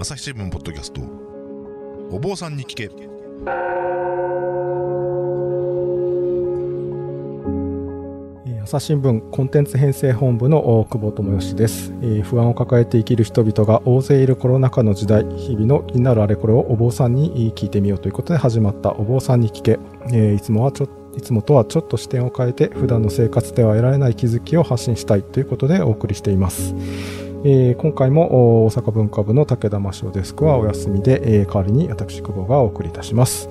朝日新聞ポッドキャスト。お坊さんに聞け。朝日新聞コンテンツ編成本部の久保智義です、え、不安を抱えて生きる人々が大勢いるコロナ禍の時代日々の気になるあれこれをお坊さんに聞いてみようということで始まったお坊さんに聞け、え、いつもはちょいつもとはちょっと視点を変えて普段の生活では得られない気づきを発信したいということでお送りしています、えー、今回も大阪文化部の武田真翔デスクはお休みで、えー、代わりに私久保がお送りいたします、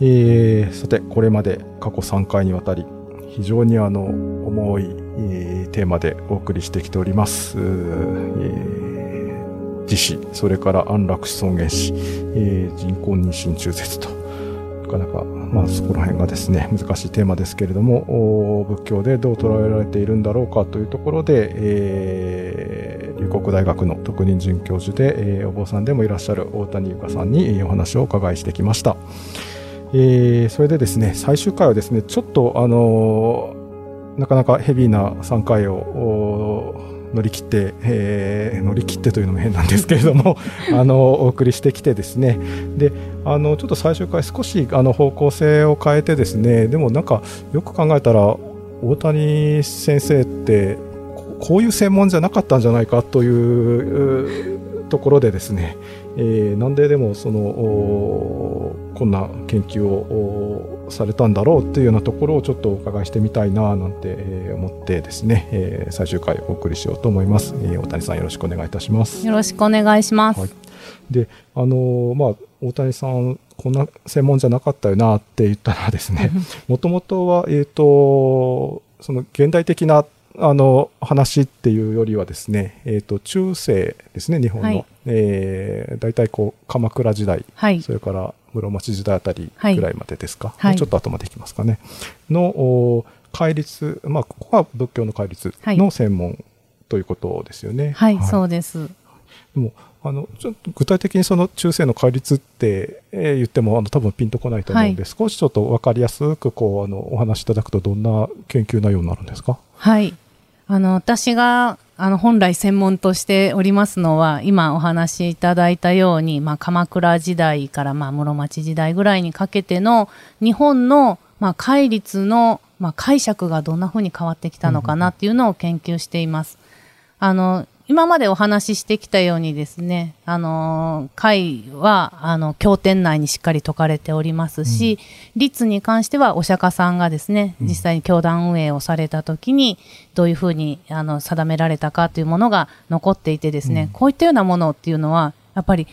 えー、さてこれまで過去3回にわたり非常にあの重い、えー、テーマでお送りしてきております、えー、自死それから安楽死尊厳死、えー、人工妊娠中絶と。なかなか、まあ、そこら辺がですね難しいテーマですけれども仏教でどう捉えられているんだろうかというところで、えー、龍谷大学の特任准教授で、えー、お坊さんでもいらっしゃる大谷由香さんにお話をお伺いしてきました。えー、それでですね最終回はですねちょっとあのー、なかなかヘビーな3回を乗り切って、えー、乗り切ってというのも変なんですけれども あのお送りしてきてですね。であのちょっと最終回少しあの方向性を変えてですねでもなんかよく考えたら大谷先生ってこういう専門じゃなかったんじゃないかというところでですね、えー、なんででもそのこんな研究をされたんだろうっていうようなところをちょっとお伺いしてみたいななんて思ってですね、えー、最終回お送りしようと思います、えー、大谷さんよろしくお願いいたします。よろしくお願いします、はい、であのー、まあ大谷さんこんな専門じゃなかったよなって言ったらですね もともとはえっ、ー、とその現代的なあの話っていうよりはですね、えーと、中世ですね日本の、はい、えー、大体こう鎌倉時代、はい、それから室町時代あたりぐらいまでですか、はい、ちょっと後までいきますかね？の戒律、まあ、ここは仏教の戒律の専門ということですよね。はい、そうです。でもあのちょっと具体的にその中世の戒律って、えー、言ってもあの多分ピンとこないと思うんで、はい、少しちょっと分かりやすくこうあのお話しいただくとどんな研究内容になるんですか？はい。あの、私が、あの、本来専門としておりますのは、今お話しいただいたように、まあ、鎌倉時代から、まあ、室町時代ぐらいにかけての、日本の、まあ、戒律の、まあ、解釈がどんな風に変わってきたのかなっていうのを研究しています。あの、今までお話ししてきたようにですね、あの、会は、あの、経典内にしっかり説かれておりますし、うん、律に関してはお釈迦さんがですね、実際に教団運営をされた時に、どういうふうに、あの、定められたかというものが残っていてですね、うん、こういったようなものっていうのは、やっぱり、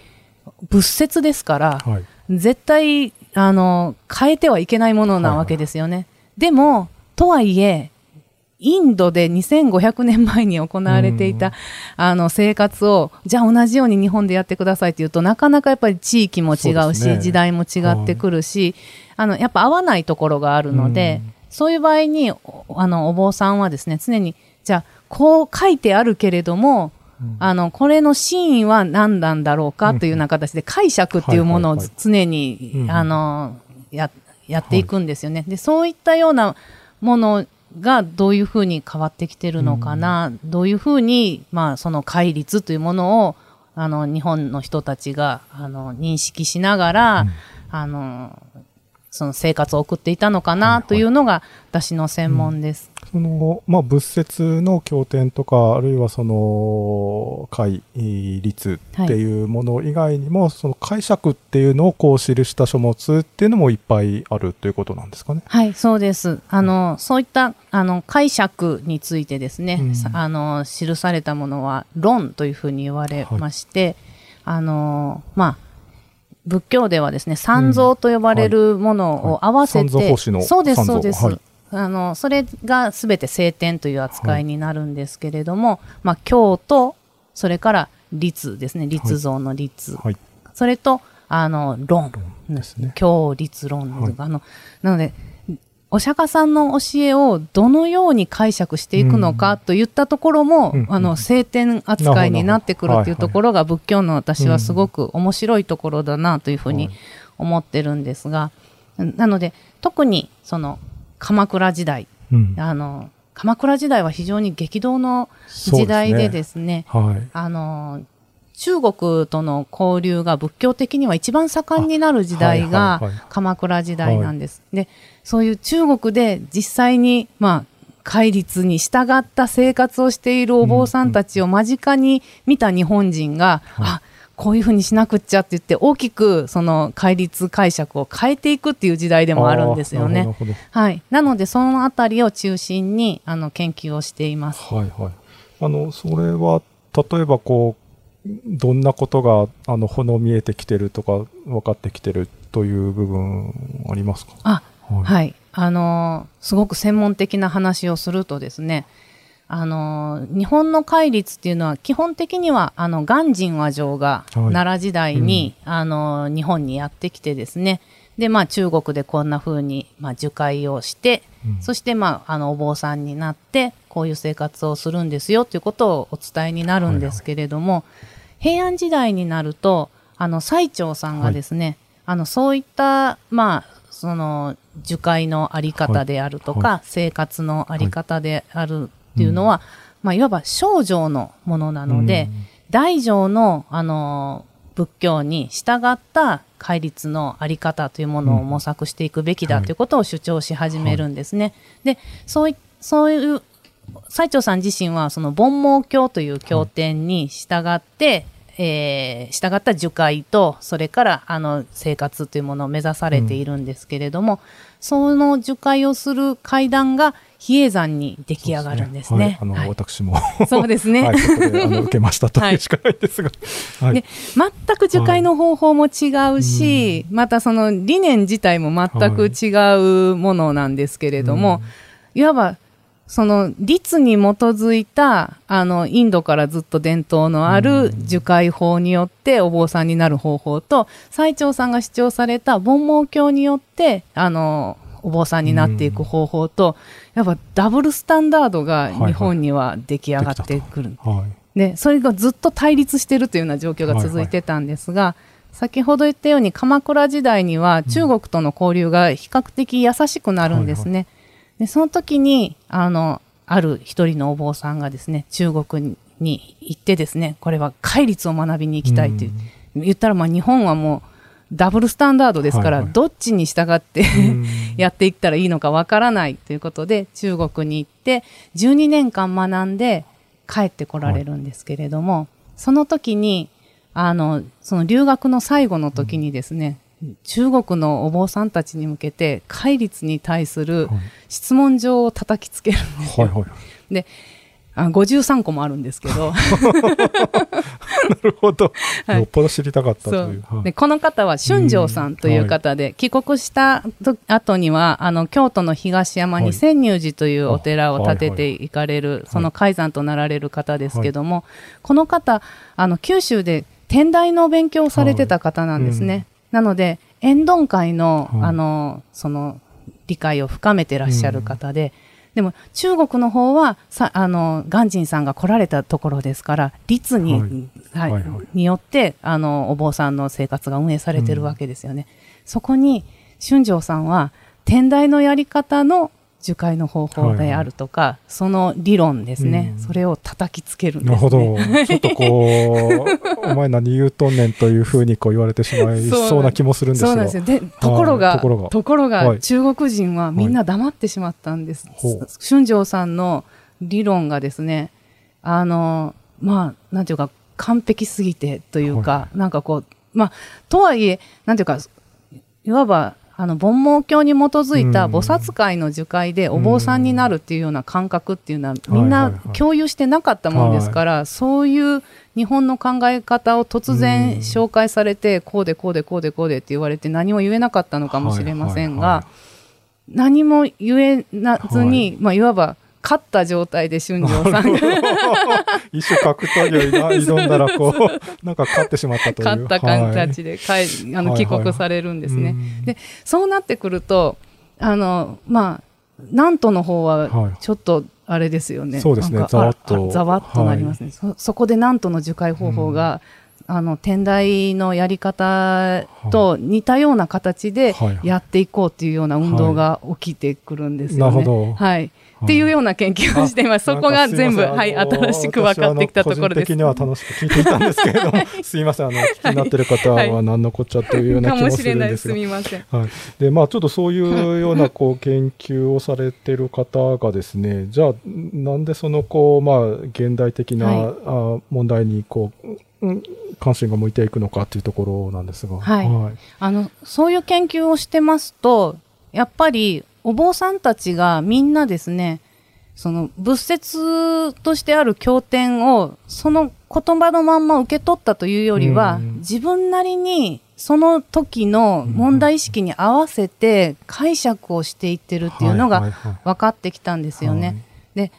仏説ですから、はい、絶対、あの、変えてはいけないものなわけですよね。はいはい、でも、とはいえ、インドで2500年前に行われていた、あの生活をじゃあ同じように日本でやってくださいっていうとなかなかやっぱり地域も違うし、ね、時代も違ってくるし、あのやっぱ合わないところがあるので、そういう場合にあのお坊さんはですね常にじゃあこう書いてあるけれどもあのこれの真意は何なんだろうかというような形で解釈っていうものを常に、あのややっていくんですよね。でそういったようなものがどういうふうに変わってきてるのかな、うん、どういうふうに、まあ、その戒律というものをあの日本の人たちがあの認識しながら、うん、あのその生活を送っていたのかなというのが私の専門です。その、まあ、仏説の経典とか、あるいはその、解律っていうもの以外にも、はい、その解釈っていうのをこう記した書物っていうのもいっぱいあるということなんですかね。はい、そうです。あの、そういった、あの、解釈についてですね、うん、あの、記されたものは、論というふうに言われまして、はい、あの、まあ、仏教ではですね、三蔵と呼ばれるものを合わせて、うんはいはい、そうです、そうです。はい。あのそれがすべて聖典という扱いになるんですけれども、はい、まあ、経とそれから律ですね。律像の律、はい、それとあの論。ですね。経律論とか、はい、あのなのでお釈迦さんの教えをどのように解釈していくのかといったところも、うん、あの聖典扱いになってくるっていうところが仏教の私はすごく面白いところだなというふうに思ってるんですが、なので特にその鎌倉時代、うん、あの鎌倉時代は非常に激動の時代でですね、すね。はい、あの中国との交流が仏教的には一番盛んになる時代あがはいはいはい。鎌倉時代なんです。で、そういう中国で実際に、まあ、戒律に従った生活をしているお坊さんたちを間近に見た日本人が、あ、こういうふうにしなくっちゃって言って大きくその戒律解釈を変えていくっていう時代でもあるんですよね。はい。なので、そのあたりを中心に、あの、研究をしています。はいはい。あの、それは、例えばこう、どんなことが、あの、ほの見えてきてるとか、分かってきてるという部分ありますか？あ、はい。はい。あのーすごく専門的な話をするとですね、あのー日本の戒律っていうのは基本的には、あの、鑑真和上がはい。奈良時代に、あのー日本にやってきてですね、で、まあ中国でこんな風に、まあ受戒をして、うん。そしてまあ、あの、お坊さんになって、こういう生活をするんですよということをお伝えになるんですけれども、平安時代になると、あの、最澄さんがですね、あの、そういった、まあ、その、受戒のあり方であるとか、は生活のあり方であるっていうのは、まあ、いわば少女のものなので、大乗の、あの、仏教に従った戒律のあり方というものを模索していくべきだはい。ということを主張し始めるんですね。で、そうい、そういう、最澄さん自身はその盆毛経という経典に従って、えー従った受戒と、それからあの生活というものを目指されているんですけれども、その受戒をする階段が比叡山に出来上がるんですね。はい、あの、はい私も、そうですね。はい、受けましたというしかないですが。はい。で全く受戒の方法も違うし、またその理念自体も全く違うものなんですけれども、いわばその律に基づいたあのインドからずっと伝統のある受戒法によってお坊さんになる方法と最澄さんが主張された盆毛経によってあのお坊さんになっていく方法と、やっぱダブルスタンダードが日本には出来上がってくる。はい。で、それがずっと対立してるというような状況が続いてたんですが、先ほど言ったように鎌倉時代には中国との交流が比較的優しくなるんですね。で、その時に、あの、ある一人のお坊さんがですね、中国に行ってですね、これは戒律を学びに行きたいと言ったらまあ日本はもうダブルスタンダードですから、はいはい。どっちに従ってうん。やっていったらいいのかわからないということで中国に行って12年間学んで帰ってこられるんですけれども、その時にあのその留学の最後の時にですね、中国のお坊さんたちに向けて戒律に対するはい質問状を叩きつけるんですよ。はいはい。であ53個もあるんですけどなるほど。はいよっぽど知りたかったとそいうう。はいでこの方は春城さんという方で、帰国したと後にはあの京都の東山にはい千入寺というお寺を建てあていかれる、その開山となられる方ですけども、この方あの九州で天台の勉強をされてた方なんですね。はいなので円頓会の,、はい。あのその理解を深めてらっしゃる方で、でも中国の方はさあの鑑真さんが来られたところですから律に、はい。はいはいはい。によってあのお坊さんの生活が運営されてるわけですよね。そこに春城さんは天台のやり方の受戒の方法であるとか、その理論ですね、うんそれを叩きつけるんです、ね。なるほど。ちょっとこう、お前何言うとんねんというふうにこう言われてしまいそうな気もするんですが。そうなんですよ。で、ところが、ところが中国人はみんな黙ってしまったんです。ほう春城さんの理論がですね、あの、まあ、なんていうか、完璧すぎてというか、はなんかこう、まあ、とはいえ、なんていうか、いわば、あの、盆毛経に基づいたうん。菩薩会の受会でお坊さんになるっていうような感覚っていうのはみんな共有してなかったもんですから、そういう日本の考え方を突うん。然紹介されて、こうでこうでこうでこうでって言われて何も言えなかったのかもしれませんが、何も言えなずに、い、まあ、いわば勝った状態で春城さんが。一種格闘技を挑んだらこう、なんか勝ってしまったという。勝った形で帰、あの帰国されるんですね。でそうなってくるとあのまあ南都の方ははい。ちょっとあれですよね。そうですね。ざわっと。ざわっとなりますね。そそこで南都の受戒方法が、あの天台のやり方と似たような形ではいはい。やっていこうっていうような運動が起きてくるんですよね。なるほど。はい。っていうような研究をしています。そこが全部、はい、新しく分かってきたところです。的には楽しく聞いていたんですけれども、すいません、あの、気になってる方は何のこっちゃというような気もするんですが。すみません。はい。で、まあ、ちょっとそういうような、こう、研究をされてる方がですね、じゃあ、なんでその、こう、まあ、現代的な、はい、あ問題に、こう、関心が向いていくのかというところなんですが、はい、はい、あのそういう研究をしてますとやっぱりお坊さんたちがみんなですねその仏説としてある経典をその言葉のまんま受け取ったというよりは、自分なりにその時の問題意識に合わせて解釈をしていってるっていうのが分かってきたんですよね。で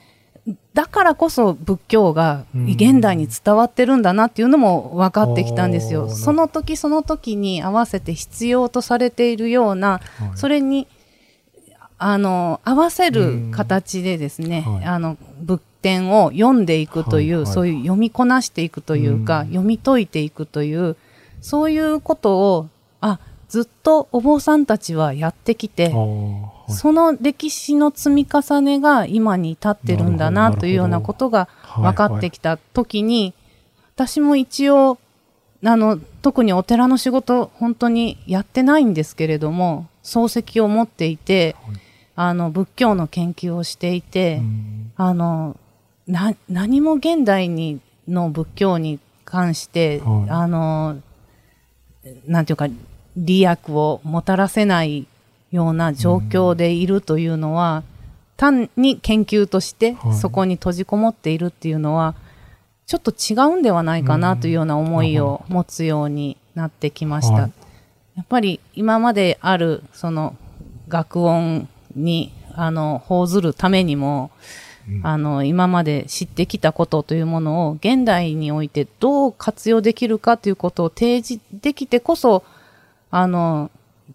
だからこそ仏教が現代に伝わってるんだなっていうのも分かってきたんですよ。その時その時に合わせて必要とされているような、それにあの合わせる形でですね、はい、あの仏典を読んでいくという、はいはい、そういう読みこなしていくというか、読み解いていくというそういうことをあずっとお坊さんたちはやってきて、はい、その歴史の積み重ねが今に至ってるんだなというようなことが分かってきた時に、私も一応あの特にお寺の仕事本当にやってないんですけれども漱石を持っていて、はいあの仏教の研究をしていて、あのな何も現代にの仏教に関して、はい、あのなんていうか利益をもたらせないような状況でいるというのは、単に研究としてそこに閉じこもっているっていうのは、ちょっと違うんではないかなというような思いを持つようになってきました。やっぱり今まであるその学音にあの報ずるためにも、うん、あの今まで知ってきたことというものを現代においてどう活用できるかということを提示できてこそあの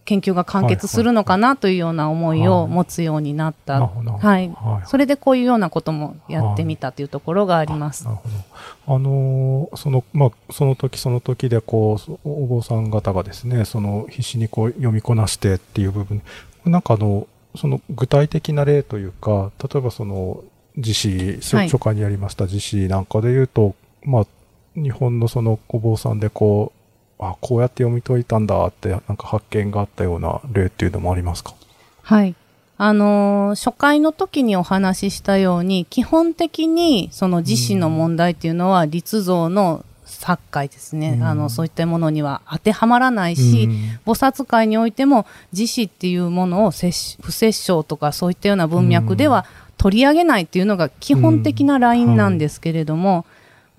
研究が完結するのかなというような思いを持つようになった、はい、はい、それでこういうようなこともやってみたというところがあります。なるほど。あのそのまあその時その時でこうお坊さん方がですねその必死にこう読みこなしてっていう部分。なんかあのその具体的な例というか、例えばその自死、初夏にやりました自死なんかで言うと、はい、まあ、日本のそのお坊さんでこう、あ、こうやって読み解いたんだって、なんか発見があったような例っていうのもありますか？はい。あのー、初回の時にお話ししたように、基本的にその自死の問題っていうのは、立像の作界ですね、うん、あのそういったものには当てはまらないし、うん、菩薩界においても自死っていうものを不殺生とかそういったような文脈では取り上げないっていうのが基本的なラインなんですけれども、はい。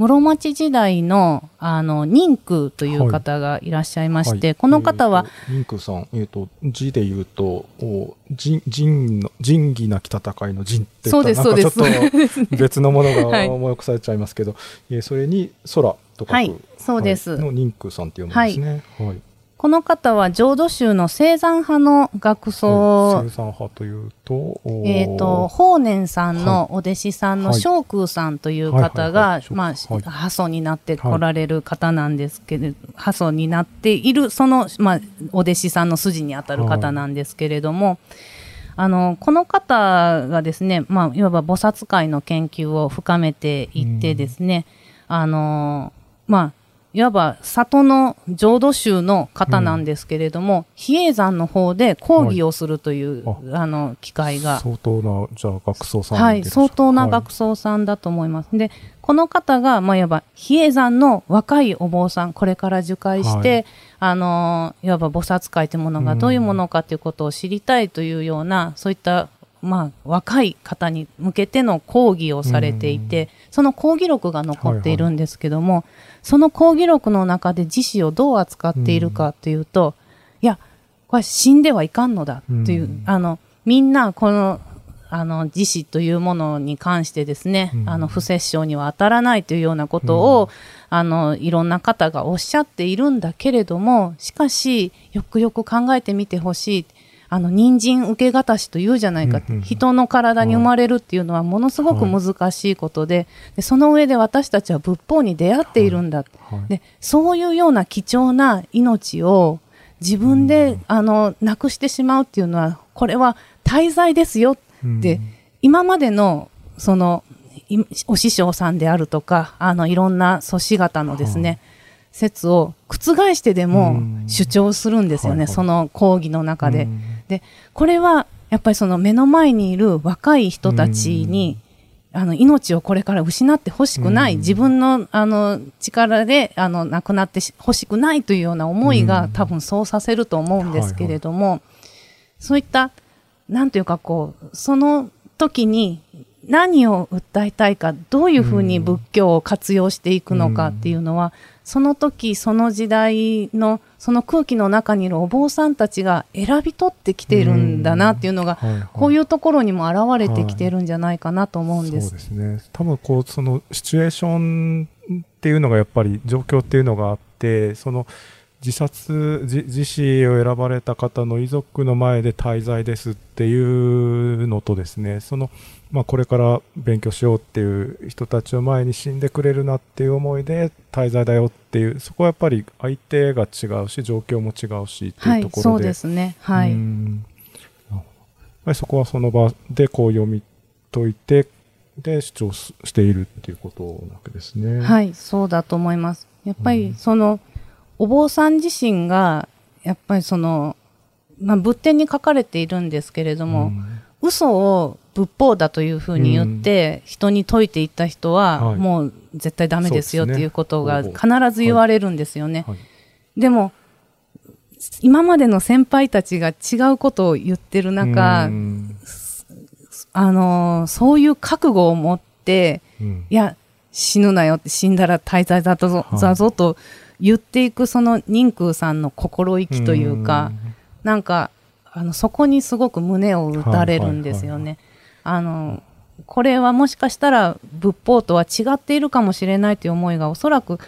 室町時代のあの任空という方がいらっしゃいまして、はい。はい、この方は、えー、任空さん、えーと、字で言うとお仁義なき戦いの仁ってそうですそうです。ちょっと別のものが 思い起こされちゃいますけど、はい、えー、それに空はい、そうです、の任空さんっていうものですね。はい。この方は浄土宗の生山派の学僧、はい、生山派というと、えっ、ー、と、法然さんのお弟子さんの正空さんという方が、まあ、派祖になって来られる方なんですけれど、派祖になっている、その、まあ、お弟子さんの筋にあたる方なんですけれども、あのこの方がですね、まあ、いわば菩薩界の研究を深めていってですね、あのまあ、いわば里の浄土宗の方なんですけれども、うん、比叡山の方で講義をするという、はい、あの機会が。相当なじゃあ学僧さんはい相当な学僧さんだと思います、はい、でこの方が、まあ、いわば比叡山の若いお坊さんこれから受会して、はい、あのいわば菩薩会というものがどういうものかということを知りたいというような、うん、そういったまあ、若い方に向けての講義をされていて、その講義録が残っているんですけども、はいはい、その講義録の中で自死をどう扱っているかというと、いや、これ死んではいかんのだという、あの、みんなこの、あの、自死というものに関してですね、あの、不殺生には当たらないというようなことを、あの、いろんな方がおっしゃっているんだけれども、しかし、よくよく考えてみてほしい。あの人参受け渡しというじゃないか、うんうん、人の体に生まれるっていうのはものすごく難しいことではい、でその上で私たちは仏法に出会っているんだ、はい。はい、でそういうような貴重な命を自分で、うん、あのなくしてしまうっていうのはこれは大罪ですよ。って、今までの、その、いお師匠さんであるとか、あの、いろんな祖師方のですね、説を覆してでもうん。主張するんですよね、その講義の中で。うんで、これは、やっぱりその目の前にいる若い人たちに、あの、命をこれから失ってほしくない、うん。自分の、あの、力で、あの、亡くなってほしくないというような思いが、うん。多分そうさせると思うんですけれども、そういった、なんというかこう、その時に何を訴えたいか、どういうふうに仏教を活用していくのかっていうのは、その時、その時代の、その空気の中にいるお坊さんたちが選び取ってきているんだなっていうのが、はいはいこういうところにも現れてきてるんじゃないかなと思うんです。そうですね。多分こう、そのシチュエーションっていうのがやっぱり状況っていうのがあって、その自殺、自自死を選ばれた方の遺族の前で滞在ですっていうのとですね、その、まあこれから勉強しようっていう人たちを前に死んでくれるなっていう思いで滞在だよっていう、そこはやっぱり相手が違うし、状況も違うしってはいいうと、ころで。そうですね。はい。そこはその場でこう読み解いて、で主張すしているっていうことなわけですね。はい、そうだと思います。やっぱりうんその、お坊さん自身が、やっぱりその、まあ、仏典に書かれているんですけれども、うん嘘を仏法だというふうに言って、人に説いていった人は、はい。もう絶対ダメですよっていうことが必ず言われるんですよね。はい。でも、今までの先輩たちが違うことを言ってる中、うん。あのーそういう覚悟を持って、うん。いや、死ぬなよって、死んだら滞在だぞ,、はい。だぞと言っていく、その人空さんの心意気というか、なんか、あの、そこにすごく胸を打たれるんですよね。あの、これはもしかしたら仏法とは違っているかもしれないという思いがおそらく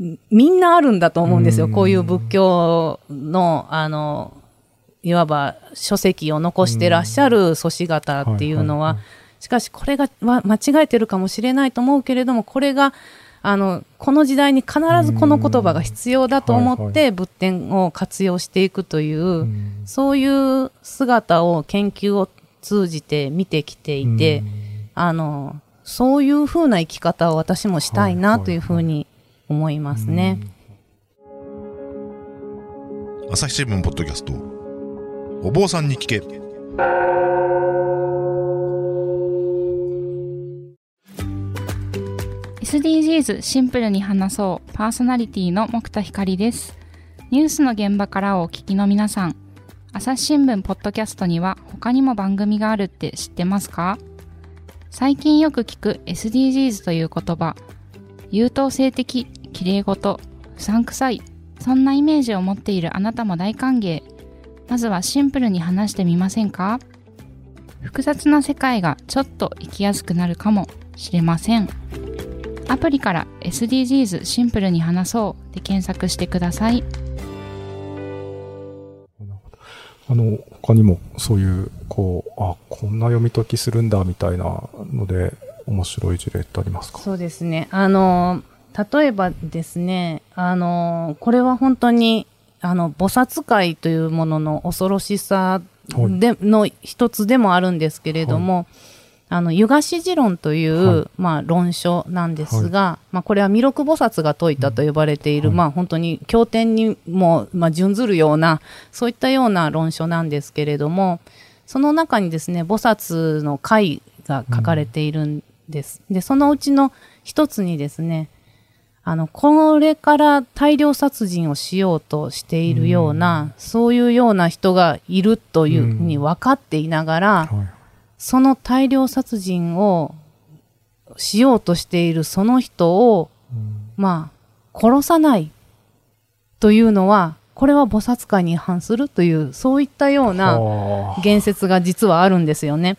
んみんなあるんだと思うんですよ。うん。こういう仏教の、あの、いわば書籍を残してらっしゃる祖師方っていうのはしかしこれがは間違えてるかもしれないと思うけれども、これが、あの、この時代に必ずこの言葉が必要だと思って仏典を活用していくという、うん。そういう姿を研究を通じて見てきていて、あの、そういうふうな生き方を私もしたいなというふうに思いますね。朝日新聞ポッドキャスト。お坊さんに聞け。SDGs シンプルに話そう。パーソナリティの木田光です。ニュースの現場からお聞きの皆さん朝日新聞ポッドキャストには他にも番組があるって知ってますか？最近よく聞く SDGs という言葉。優等生的綺麗事。不散臭い。そんなイメージを持っているあなたも大歓迎。まずはシンプルに話してみませんか？複雑な世界がちょっと生きやすくなるかもしれません。アプリから SDGs シンプルに話そうで検索してください。あの、他にもそういう、こう、あ、こんな読み解きするんだみたいなので、面白い事例ってありますか？そうですね。あの、例えばですね、あの、これは本当に、あの、菩薩会というものの恐ろしさで、の一つでもあるんですけれども、あの、湯菓子持論という、はい。まあ、論書なんですが、まあ、これは弥勒菩薩が説いたと呼ばれている、はい。まあ、本当に経典にも、まあ、準ずるような、そういったような論書なんですけれども、その中にですね、菩薩の会が書かれているんです。で、そのうちの一つにですね、あの、これから大量殺人をしようとしているような、そういうような人がいるというふうに分かっていながら、はい。その大量殺人をしようとしているその人を、まあ、殺さないというのは、これは菩薩会に違反するという、そういったようなあ。言説が実はあるんですよね。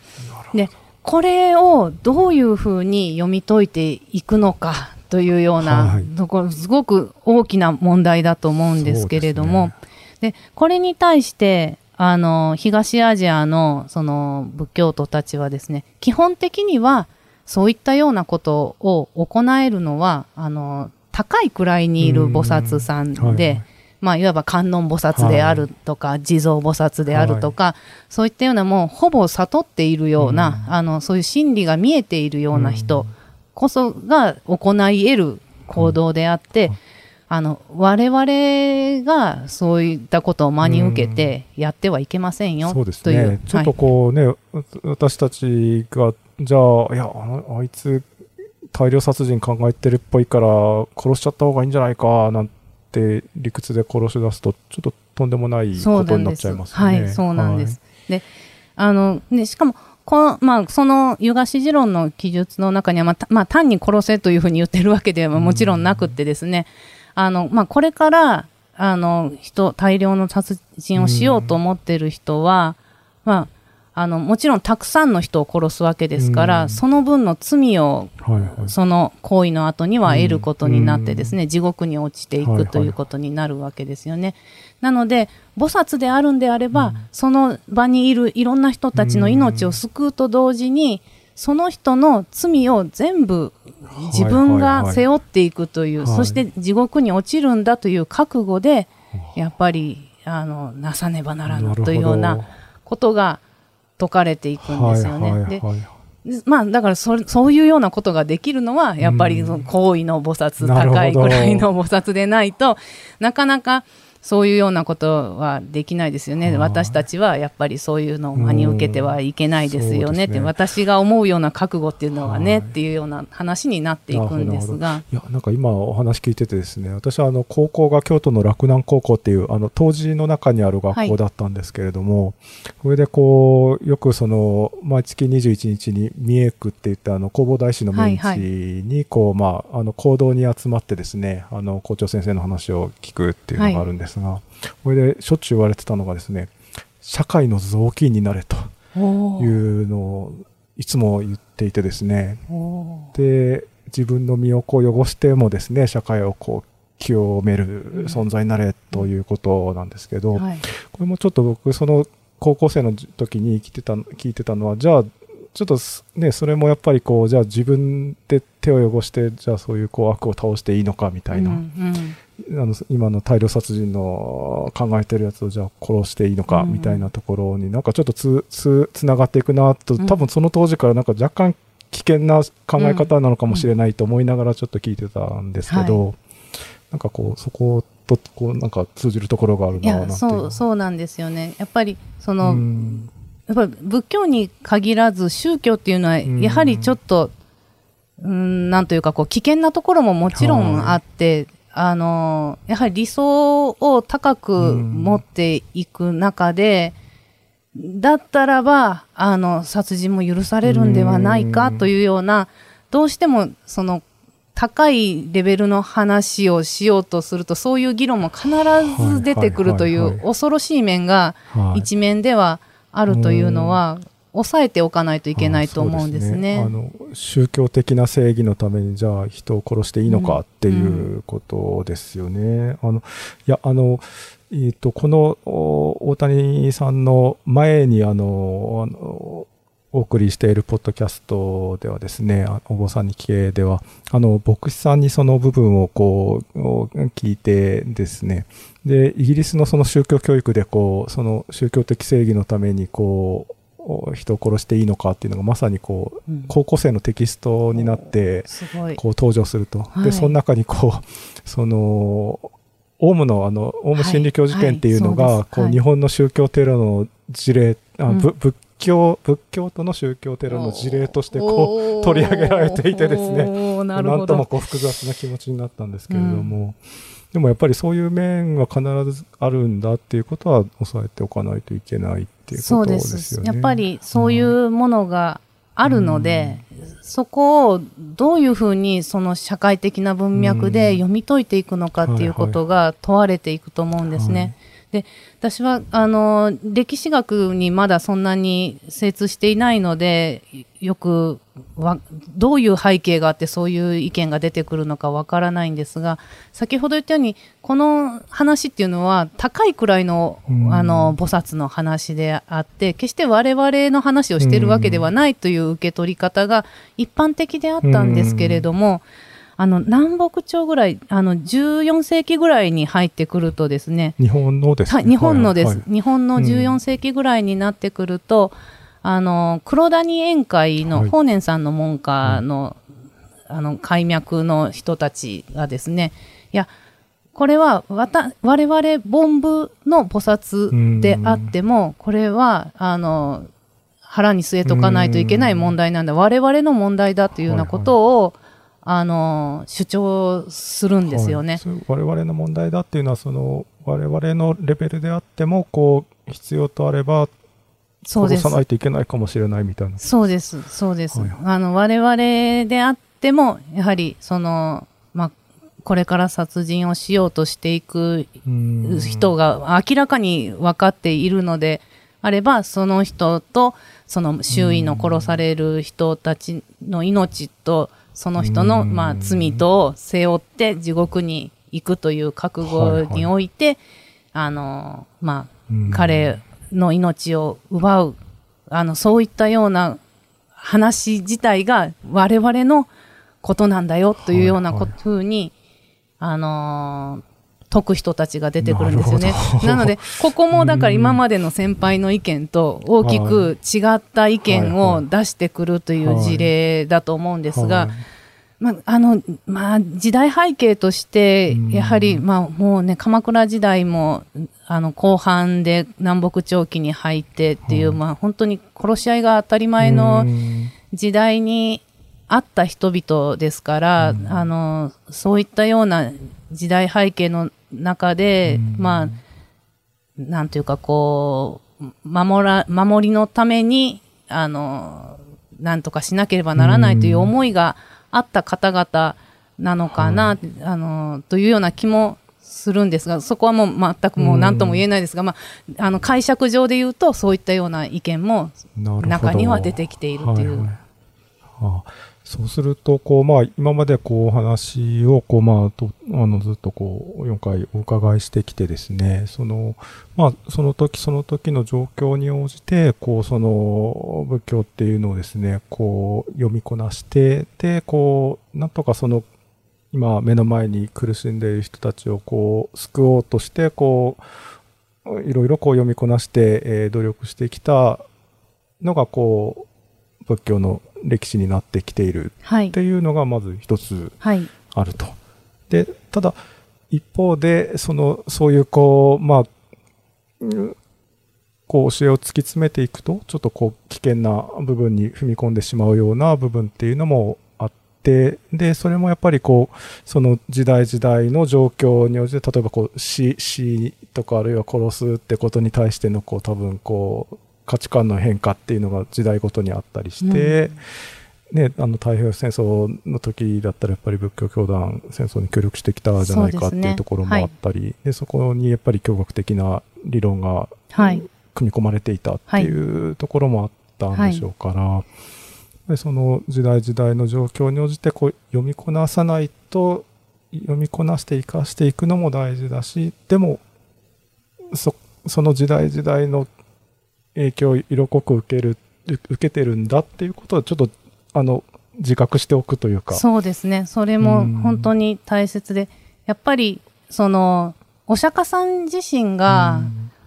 で、これをどういうふうに読み解いていくのかというようはない。ところ、すごく大きな問題だと思うんですけれども、でこれに対して、あの、東アジアの、その、仏教徒たちはですね、基本的には、そういったようなことを行えるのは、あの、高い位にいる菩薩さんで、はいはい。まあ、いわば観音菩薩であるとか、地蔵菩薩であるとか、そういったようなもうほぼ悟っているような、あのそういう真理が見えているような人こそが行い得る行動であって、あの我々がそういったことを真に受けてやってはいけませんよ、そうですというね。ちょっとこうね、わ私たちが、じゃあ、いや、あのあいつ、大量殺人考えてるっぽいから、殺しちゃった方がいいんじゃないか、なんて理屈で殺し出すと、ちょっととんでもないことになっちゃいますよね。はい、そうなんです。で、あの、ね、しかも、この、まあ、その、湯菓子持論の記述の中には、まあ、たまあ、単に殺せというふうに言ってるわけではもちろんなくってですね、あの、まあ、これから、あの、人、大量の殺人をしようと思ってる人は、まあ、あの、もちろんたくさんの人を殺すわけですから、うんその分の罪をはいはい。その行為の後には得ることになってですね、地獄に落ちていはいはいくということになるわけですよね。なので、菩薩であるんであれば、その場にいるいろんな人たちの命を救うと同時に、その人の罪を全部自分が背負っていくという、はい。そして地獄に落ちるんだという覚悟で、やっぱり、あの、なさねばならぬというようなことが説かれていくんですよね。ではいはいはい。でまあ、だからそそういうようなことができるのはやっぱりその行為の菩薩、高いくらいの菩薩でないとなかなかそういうようなことはできないですよね。はい。私たちはやっぱりそういうのを真に受けてはいけないですよね。って、ね私が思うような覚悟っていうのはね、はい。っていうような話になっていくんですが。いや、なんか今お話聞いててですね、私はあの高校が京都の洛南高校っていう、あの、当時の中にある学校だったんですけれども、それでこう、よくその、毎月21日に三重区って言って、あの、弘法大師の命はい日に、こう、まあ、あの、行動に集まってですね、あの、校長先生の話を聞くっていうのがあるんですが、それでしょっちゅう言われてたのがですね、社会の雑巾になれというのをいつも言っていてですね、おで自分の身をこう汚してもですね社会をこう清める存在になれということなんですけど、ーはい。これもちょっと僕その高校生の時に聞いてた聞いてたのはじゃあちょっとすねそれもやっぱりこうじゃあ自分で手を汚してじゃあそういうこう悪を倒していいのかみたいな、うんうんあの今の大量殺人の考えてるやつをじゃあ殺していいのかうん。みたいなところになんかちょっとつつつながっていくなとうん。多分その当時からなんか若干危険な考え方なのかもしれないと思いながらちょっと聞いてたんですけど、なんかこうそことこうなんか通じるところがあるなそうそうなんですよね。やっぱりその、うん。やっぱり仏教に限らず宗教っていうのはん。やはりちょっと、うん、なんというかこう危険なところももちろんあって、あのやはり理想を高く持っていく中で、だったらばあの殺人も許されるんではないかというようなどうしてもその高いレベルの話をしようとするとそういう議論も必ず出てくるという恐ろしい面がはい。一面ではあるというのは、抑えておかないといけないと思うんですね。あの宗教的な正義のためにじゃあ人を殺していいのかっていうことですよね。あのいやあのえー、とこの大谷さんの前にあのあのお送りしているポッドキャストではですね、お坊さんに聞けでは、あの、牧師さんにその部分をこう、聞いてですね、で、イギリスのその宗教教育でこう、その宗教的正義のためにこう、人を殺していいのかっていうのがまさにこう、うん。高校生のテキストになって。こう登場すると。はい。で、その中にこう、その、オウムのあの、オウム真理教事件っていうのが、日本の宗教テロの事例、あうん。ぶ仏教、仏教徒の宗教テロの事例としてこう、う取り上げられていてですね。ねなんともこう複雑な気持ちになったんですけれども、でもやっぱりそういう面は必ずあるんだっていうことは抑えておかないといけないっていうことそうでですよね。すやっぱりそういうものがあるので、そこをどういうふうにその社会的な文脈で読み解いていくのかっていうことが問われていくと思うんですね。はいで私はあの歴史学にまだそんなに精通していないのでよくわどういう背景があってそういう意見が出てくるのかわからないんですが先ほど言ったようにこの話っていうのは高いくらいのうん。あの菩薩の話であって決して我々の話をしているわけではないという受け取り方が一般的であったんですけれども、あの南北朝ぐらいあの14世紀ぐらいに入ってくるとですね日本のです、ね、はい、日本のです、はいはい。日本の14世紀ぐらいになってくると、あの黒谷宴会のはい。法然さんの門下の,、あの開脈の人たちがですねいやこれはわた我々凡夫の菩薩であってもこれはあの腹に据えとかないといけない問題なんだ。我々の問題だというようなことを、あの主張するんですよね。はい。我々の問題だっていうのはその我々のレベルであってもこう必要とあれば殺さないといけないかもしれないみたいな。そうです、そうです。はいはい。あの、我々であっても、やはり、その、まあ、これから殺人をしようとしていくうん。人が明らかに分かっているのであれば、その人と、その周囲の殺される人たちの命と、その人の、うん。まあ、罪とを背負って地獄に行くという覚悟において、あの、まあ、うん。彼の命を奪う、あの、そういったような話自体が我々のことなんだよというようなこはいはい。ふうに、あのー解く人たちが出てくるんですよね。なので、ここもだから今までの先輩の意見と大きく違った意見を出してくるという事例だと思うんですが、はいまあ、あの、まあ、時代背景としてうん、やはり、まあ、もうね、鎌倉時代も、あの、後半で南北朝期に入ってっていう、はい。まあ、本当に殺し合いが当たり前のうん。時代にあった人々ですから、うん。あの、そういったような時代背景の中で、うん。まあ、なんていうかこう、守ら、守りのために、あの、なんとかしなければならないという思いがあった方々なのかな、あの、というような気もするんですが、そこはもう全くもう何とも言えないですが、まあ、あの、解釈上で言うと、そういったような意見も中には出てきているという。はいはい。あそうすると、こう、まあ、今までこう、話を、こう、まあ、と、あの、ずっとこう、4回お伺いしてきてですね、その、まあ、その時その時の状況に応じて、こう、その、仏教っていうのをですね、こう、読みこなして、で、こう、なんとかその、今、目の前に苦しんでいる人たちを、こう、救おうとして、こう、いろいろこう読みこなして、えー努力してきたのが、こう、仏教の歴史になってきているはいっ。ていうのがまず一つはい。あると。で、ただ、一方で、その、そういうこう、まあ、うんこう教えを突き詰めていくと、ちょっとこう危険な部分に踏み込んでしまうような部分っていうのもあって、で、それもやっぱりこう、その時代時代の状況に応じて、例えばこう、死、死とかあるいは殺すってことに対してのこう、多分こう、価値観の変化っていうのが時代ごとにあったりして、ね、あの太平洋戦争の時だったらやっぱり仏教教団戦争に協力してきたじゃないかっていうところもあったりで、そこにやっぱり教学的な理論がはい。組み込まれていたっていうところもあったんでしょうから、でその時代時代の状況に応じてこう読みこなさないと読みこなして生かしていくのも大事だしでもそその時代時代の影響を色濃く受ける受けてるんだっていうことをちょっとあの自覚しておくというか。そうですね。それも本当に大切で、やっぱり、その、お釈迦さん自身が、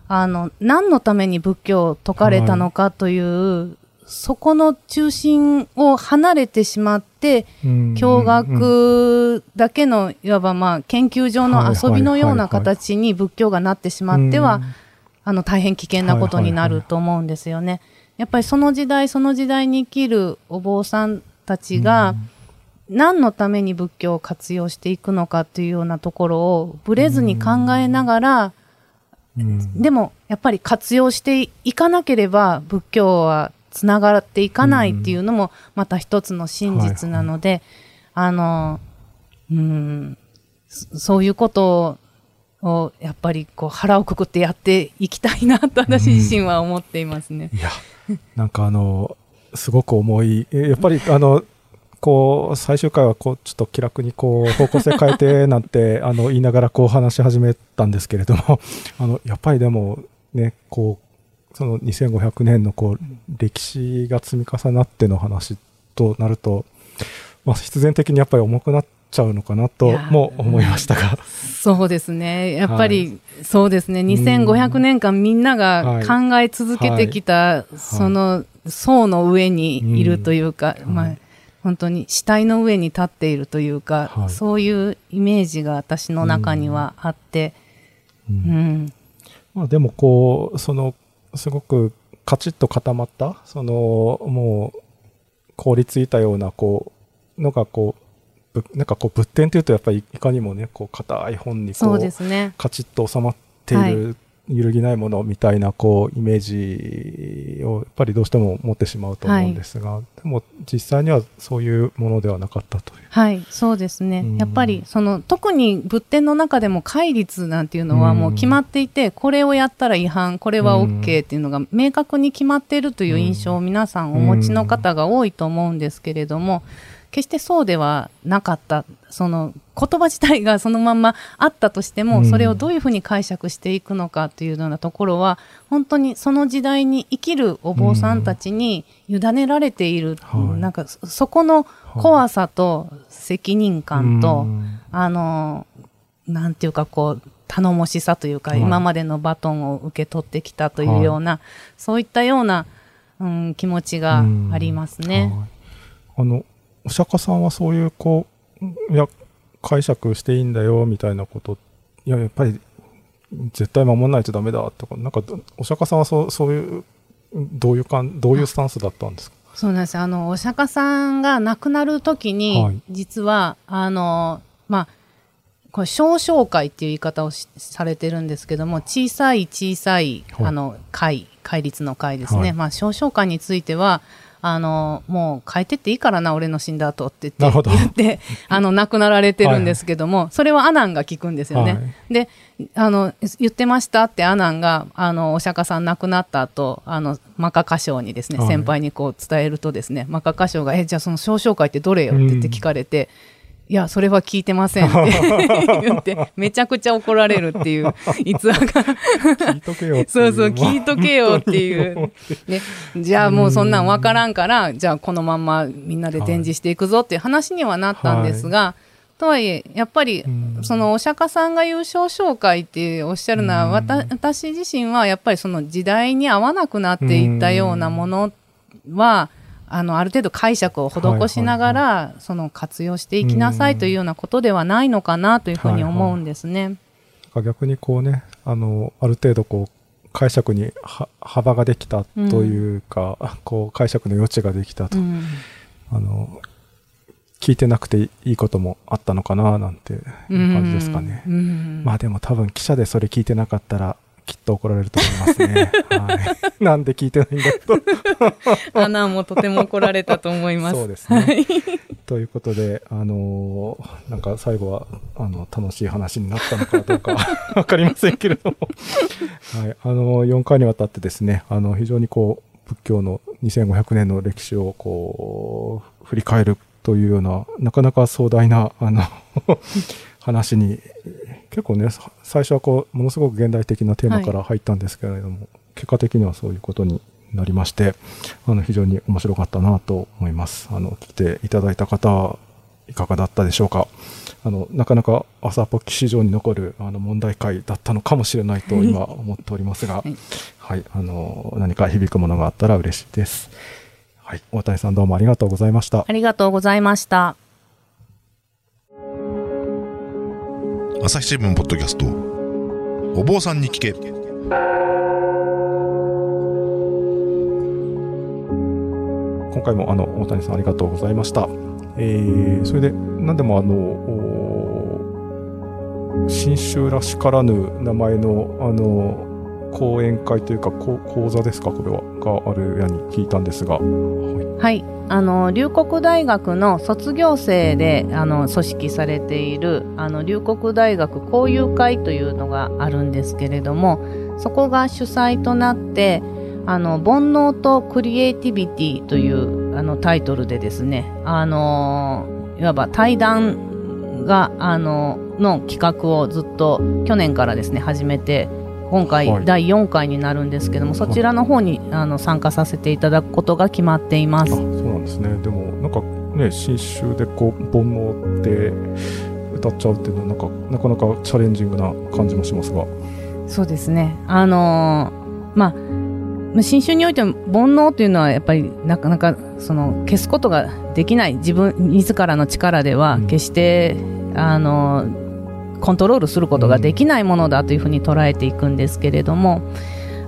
あの、何のために仏教を説かれたのかという、そこの中心を離れてしまって、うん。教学だけの、いわばまあ、研究上の遊びのような形に仏教がなってしまっては、あの、大変危険なことになると思うんですよね。やっぱりその時代その時代に生きるお坊さんたちが、何のために仏教を活用していくのかというようなところをぶれずに考えながら、うん。でもやっぱり活用していかなければ仏教はつながっていかないっていうのもまた一つの真実なので、あの、うん、そそういうことをやっぱりこう腹をくくってやっていきたいなと私自身は思っていますね。いや、なんかあの、すごく重い、えやっぱり あの、こう、最終回はこう、ちょっと気楽にこう、方向性変えてなんて、あの、言いながらこう話し始めたんですけれども、あの、やっぱりでもね、こう、その2500年のこう、歴史が積み重なっての話となると、まあ、必然的にやっぱり重くなっちちゃうのかなとも思いましたが。そうですね。やっぱり、そうですね。2500年間みんなが考え続けてきた、その層の上にいるというか、まあ、本当に死体の上に立っているというか、はい、そういうイメージが私の中にはあって、うん、うん、まあ、でもこうそのすごくカチッと固まったそのもう凍りついたようなこうのがこうなんかこう仏典というとやっぱりいかにもねこう硬い本にこう、ね、カチッと収まっている揺るぎないものみたいなこうイメージをやっぱりどうしても持ってしまうと思うんですが、はい、でも実際にはそういうものではなかったという。はいそうですね、やっぱりその特に仏典の中でも戒律なんていうのはもう決まっていて、これをやったら違反これは OK っていうのが明確に決まっているという印象を皆さんお持ちの方が多いと思うんですけれども。決してそうではなかった。その言葉自体がそのままあったとしても、それをどういうふうに解釈していくのかというようなところは本当にその時代に生きるお坊さんたちに委ねられている、うん、なんかそこの怖さと責任感と、あのなんていうかこう頼もしさというか、今までのバトンを受け取ってきたというような、はい、そういったような、うん、気持ちがありますね。あのお釈迦さんはそういうこういや解釈していいんだよみたいなこといややっぱり絶対守らないとダメだとかなんかお釈迦さんはそうそういうどういうかんどういうスタンスだったんですか？そうなんですあのお釈迦さんが亡くなる時に、はい、実はあのまあこれ少々会っていう言い方をされてるんですけども小さい小さい、はい、あの会戒律の会ですね、はい、まあ少々会についてはあのもう変えてっていいからな俺の死んだ後って言って言って あの亡くなられてるんですけども、はい、それはアナンが聞くんですよね。はい、であの言ってましたってアナンがあのお釈迦さん亡くなった後あのマカ歌唱にですね、先輩にこう伝えるとですねマカ歌唱が「えじゃあその少々会ってどれよ?」って言って聞かれて。うんいや、それは聞いてませんって 言って、めちゃくちゃ怒られるっていう逸話が。聞いとけよそうそう、聞いとけよっていう。ね、じゃあもうそんなん分からんから、じゃあこのまんまみんなで展示していくぞっていう話にはなったんですが、はい、とはいえ、やっぱり、そのお釈迦さんが優勝紹介っておっしゃるのは、私自身はやっぱりその時代に合わなくなっていったようなものは、あのある程度解釈を施しながら、はいはいはい、その活用していきなさいというようなことではないのかなというふうに思うんですね。はいはい、逆にこうねあのある程度こう解釈に幅ができたというか、うん、こう解釈の余地ができたと、うん、あの聞いてなくていいこともあったのかななんていう感じですかね。うん、まあでも多分記者でそれ聞いてなかったらきっと怒られると思いますね。はい、なんで聞いてないんだと。アナもとても怒られたと思います。そうですね。ということで、あのー、なんか最後は、あの、楽しい話になったのかどうか わかりませんけれども、はい、あのー、4回にわたってですね、あの、非常にこう、仏教の2500年の歴史をこう、振り返るというような、なかなか壮大な、あの話に結構ね最初はこうものすごく現代的なテーマから入ったんですけれども、はい、結果的にはそういうことになりましてあの非常に面白かったなと思いますあの来ていただいた方はいかがだったでしょうかあのなかなか朝ポッキ市場に残るあの問題解だったのかもしれないと今 思っておりますが、はい、はい、あの何か響くものがあったら嬉しいです。はい、大谷さんどうもありがとうございました。ありがとうございました。朝日新聞ポッドキャスト。お坊さんに聞け。今回もあの大谷さんありがとうございました、えー、それで何でもあの新州らしからぬ名前のあの講演会というか講座ですか？これは。があるやに聞いたんですが。はい、あの龍谷大学の卒業生であの組織されているあの龍谷大学交友会というのがあるんですけれどもそこが主催となってあの煩悩とクリエイティビティというあのタイトルでですねあのいわば対談があのの企画をずっと去年からですね始めて今回第4回になるんですけども、そちらの方にあの参加させていただくことが決まっています。ですね。でもなんかね、新種でこう煩悩って歌っちゃうっていうのはなんかなかなかチャレンジングな感じもしますが。そうですね。あのーまあまあ新種においても煩悩というのはやっぱりなかなかその消すことができない。自分自らの力ではうん。決して、あのコントロールすることができないものだというふうに捉えていくんですけれども、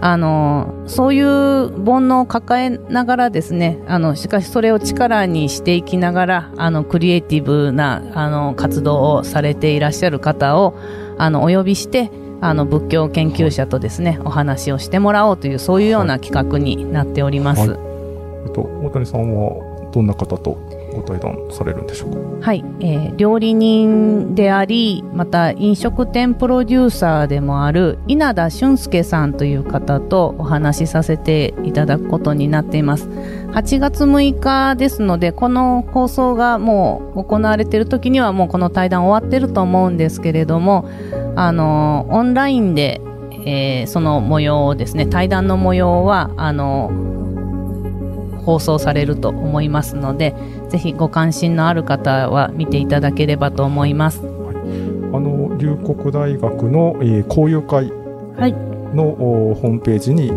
あのそういう煩悩を抱えながらですねあのしかしそれを力にしていきながらあのクリエイティブなあの活動をされていらっしゃる方をあのお呼びしてあの仏教研究者とですねお話をしてもらおうというそういうような企画になっております。はいえっと、大谷さんはどんな方とご対談されるんでしょうか？はい、えー料理人でありまた飲食店プロデューサーでもある稲田俊介さんという方とお話しさせていただくことになっています。8月6日ですのでこの放送がもう行われている時にはもうこの対談終わってると思うんですけれどもあのオンラインで、えーその模様をですね対談の模様はあの放送されると思いますのでぜひご関心のある方は見ていただければと思います。あの龍谷大学の、えー交流会はい、のおホームページに、え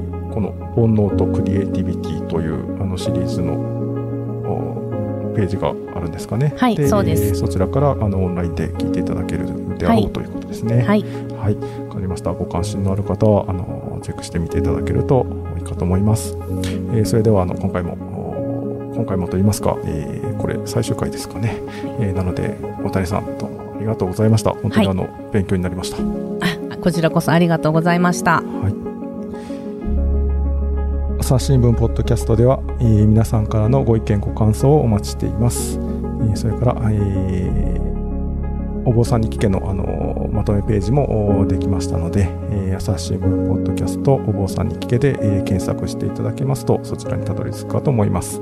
ーこの「煩悩とクリエイティビティ」というあのシリーズのおページがあるんですかね。はいそうですえーそちらからあのオンラインで聞いていただけるであろう、はいということですね。はい、はい、わかりました。ご関心のある方は、あの、チェックしてみていただけるといいかと思います。えーそれでは、あの、今回も、お今回もと言いますか、えーこれ最終回ですかね。えーなので、大谷さんとありがとうございました。本当にはあの、勉強になりました。あこちらこそありがとうございました。はい。朝日新聞ポッドキャストでは、えー皆さんからのご意見ご感想をお待ちしています。えーそれから、えーお坊さんに聞けの、あのまとめページもおできましたので、えー朝日新聞ポッドキャストお坊さんに聞けで、えー検索していただけますとそちらにたどり着くかと思います。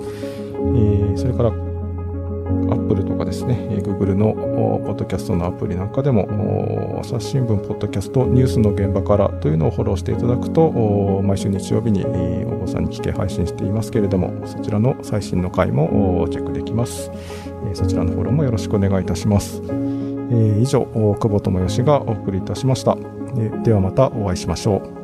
えそれからアップルとかですね、え Google のポッドキャストのアプリなんかでも、朝日新聞ポッドキャストニュースの現場からというのをフォローしていただくと、毎週日曜日に、えお坊さんに聞け配信していますけれども、そちらの最新の回もチェックできます。えそちらのフォローもよろしくお願いいたします。え以上、久保智義がお送りいたしました。えではまたお会いしましょう。